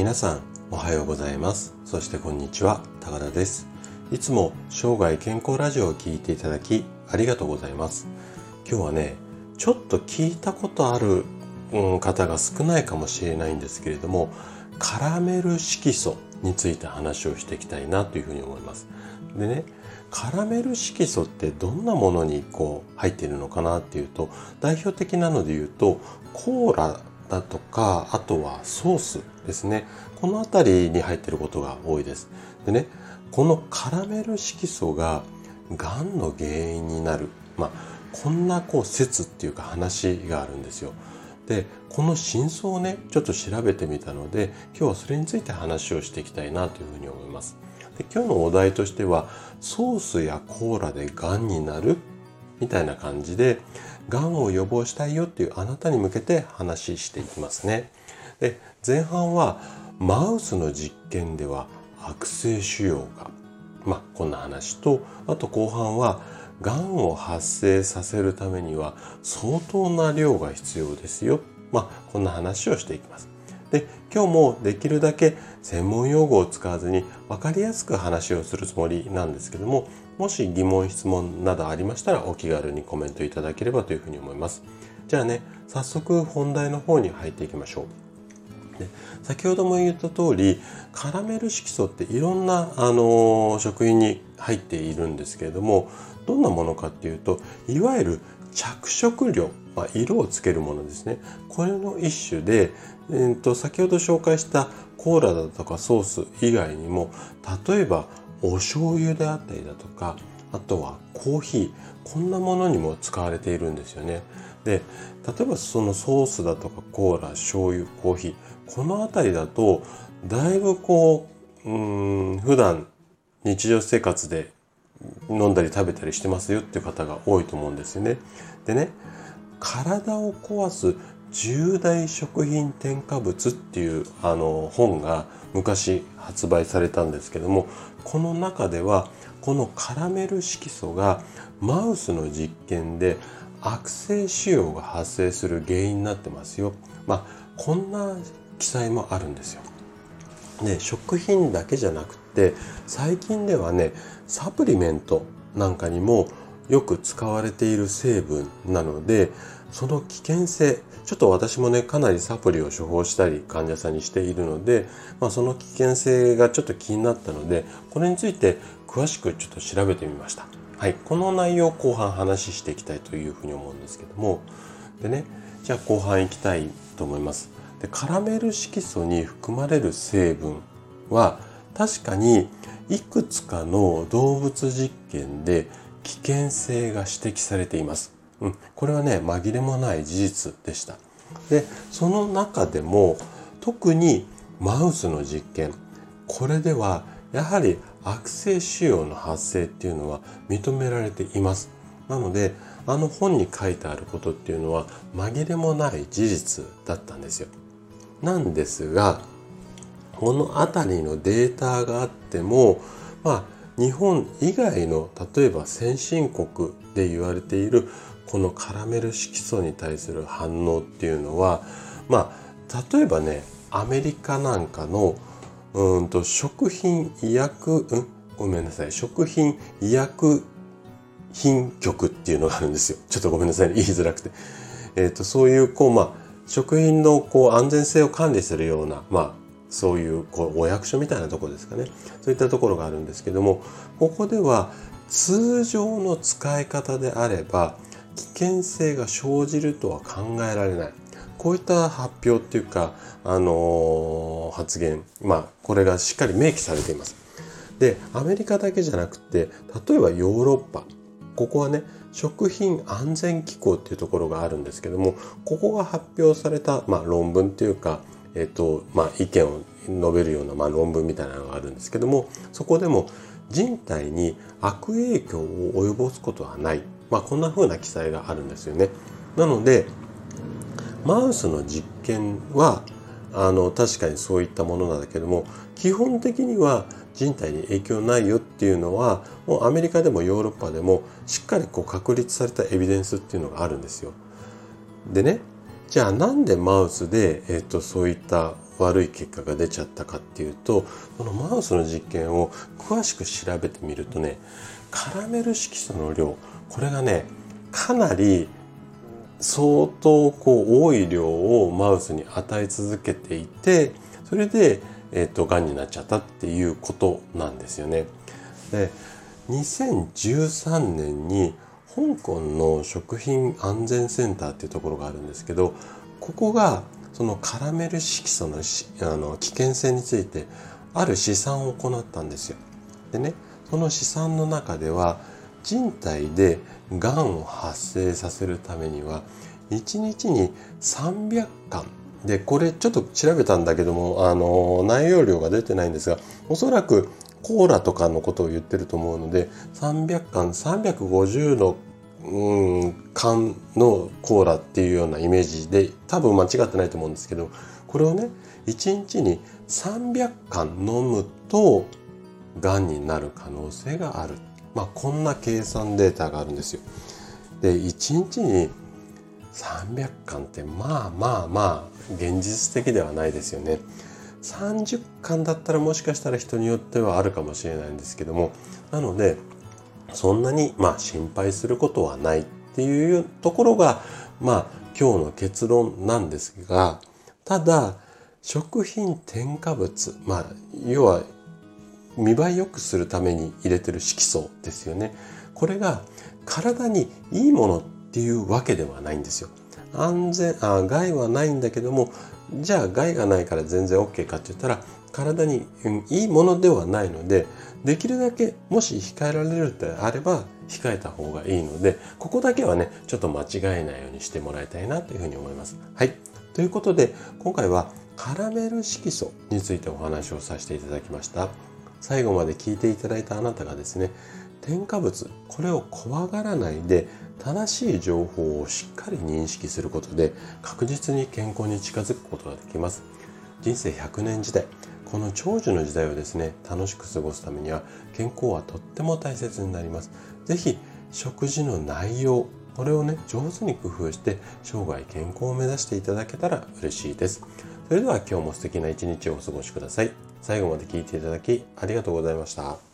皆さんおはようございます。そしてこんにちは高田です。いつも生涯健康ラジオを聴いていただきありがとうございます。今日はねちょっと聞いたことある、うん、方が少ないかもしれないんですけれどもカラメル色素について話をしていきたいなというふうに思います。でねカラメル色素ってどんなものにこう入っているのかなっていうと代表的なので言うとコーラだとかあとはソースですね。この辺りに入ってることが多いです。でねこのカラメル色素ががんの原因になる。まあこんなこう説っていうか話があるんですよ。でこの真相をねちょっと調べてみたので今日はそれについて話をしていきたいなというふうに思います。で今日のお題としてはソースやコーラでがんになる。みたいな感じでがんを予防したいよっていうあなたに向けて話していきますね。で前半はマウスの実験では悪性腫瘍がまあこんな話とあと後半はがんを発生させるためには相当な量が必要ですよ。まあこんな話をしていきます。で今日もできるだけ専門用語を使わずに分かりやすく話をするつもりなんですけどももし疑問質問などありましたらお気軽にコメントいただければというふうに思います。じゃあね早速本題の方に入っていきましょう。で先ほども言った通りカラメル色素っていろんな、あの食品に入っているんですけれどもどんなものかっていうといわゆる着色料、まあ、色をつけるものですね。これの一種で、えー、と先ほど紹介したコーラだとかソース以外にも例えばお醤油であったりだとかあとはコーヒーこんなものにも使われているんですよね。で例えばそのソースだとかコーラ醤油コーヒーこの辺りだとだいぶこううん普段日常生活で飲んだり食べたりしてますよっていう方が多いと思うんですよね。でね体を壊す重大食品添加物っていうあの本が昔発売されたんですけどもこの中ではこのカラメル色素がマウスの実験で悪性腫瘍が発生する原因になってますよ。まあこんな記載もあるんですよ。ね、食品だけじゃなくて最近ではねサプリメントなんかにもよく使われている成分なのでその危険性ちょっと私もねかなりサプリを処方したり患者さんにしているので、まあ、その危険性がちょっと気になったのでこれについて詳しくちょっと調べてみました。はい、この内容を後半話していきたいというふうに思うんですけどもでねじゃあ後半いきたいと思います。でカラメル色素に含まれる成分は確かにいくつかの動物実験で危険性が指摘されています。うん、これはね紛れもない事実でした。でその中でも特にマウスの実験これではやはり悪性腫瘍の発生っていうのは認められています。なのであの本に書いてあることっていうのは紛れもない事実だったんですよ。なんですがこの辺りのデータがあってもまあ日本以外の例えば先進国で言われているこのカラメル色素に対する反応っていうのはまあ例えばねアメリカなんかのうんと食品医薬、うん、ごめんなさい。食品医薬品局っていうのがあるんですよ。ちょっとごめんなさい、ね、言いづらくて、えーと、そういうこうまあ食品のこう安全性を管理するようなまあそういうこうお役所みたいなとこですかね。そういったところがあるんですけどもここでは通常の使い方であれば危険性が生じるとは考えられない。こういった発表っていうか、あのー、発言まあこれがしっかり明記されています。でアメリカだけじゃなくて例えばヨーロッパここはね食品安全機構っていうところがあるんですけどもここが発表された、まあ、論文っていうかえっとまあ、意見を述べるような、まあ、論文みたいなのがあるんですけどもそこでも人体に悪影響を及ぼすことはない、まあ、こんな風な記載があるんですよね。なのでマウスの実験はあの確かにそういったものなんだけども基本的には人体に影響ないよっていうのはもうアメリカでもヨーロッパでもしっかりこう確立されたエビデンスっていうのがあるんですよ。でねじゃあなんでマウスで、えっと、そういった悪い結果が出ちゃったかっていうとこのマウスの実験を詳しく調べてみるとねカラメル色素の量これがねかなり相当こう多い量をマウスに与え続けていてそれで、えーと、癌になっちゃったっていうことなんですよね。で2013年に香港の食品安全センターっていうところがあるんですけどここがそのカラメル色素のあの危険性についてある試算を行ったんですよ。でねその試算の中では人体でがんを発生させるためには1日に300巻。でこれちょっと調べたんだけどもあの内容量が出てないんですがおそらくコーラとかのことを言ってると思うので300缶350の、うん、缶のコーラっていうようなイメージで多分間違ってないと思うんですけどこれをね1日に300缶飲むとがんになる可能性がある、まあ、こんな計算データがあるんですよ。で1日に300巻ってまあまあまあ現実的ではないですよね。30巻だったらもしかしたら人によってはあるかもしれないんですけどもなのでそんなにまあ心配することはないっていうところがまあ今日の結論なんですがただ食品添加物まあ要は見栄え良くするために入れてる色素ですよねこれが体にいいものっていうわけではないんですよ安全あ害はないんだけどもじゃあ害がないから全然 OK かって言ったら体にいいものではないのでできるだけもし控えられるってあれば控えた方がいいのでここだけはねちょっと間違えないようにしてもらいたいなというふうに思います。はいということで今回はカラメル色素についてお話をさせていただきました。最後まで聞いていただいたあなたがですね添加物これを怖がらないで正しい情報をしっかり認識することで確実に健康に近づくことができます。人生100年時代この長寿の時代をですね楽しく過ごすためには健康はとっても大切になります。是非食事の内容これをね上手に工夫して生涯健康を目指していただけたら嬉しいです。それでは今日も素敵な一日をお過ごしください。最後まで聞いていただきありがとうございました。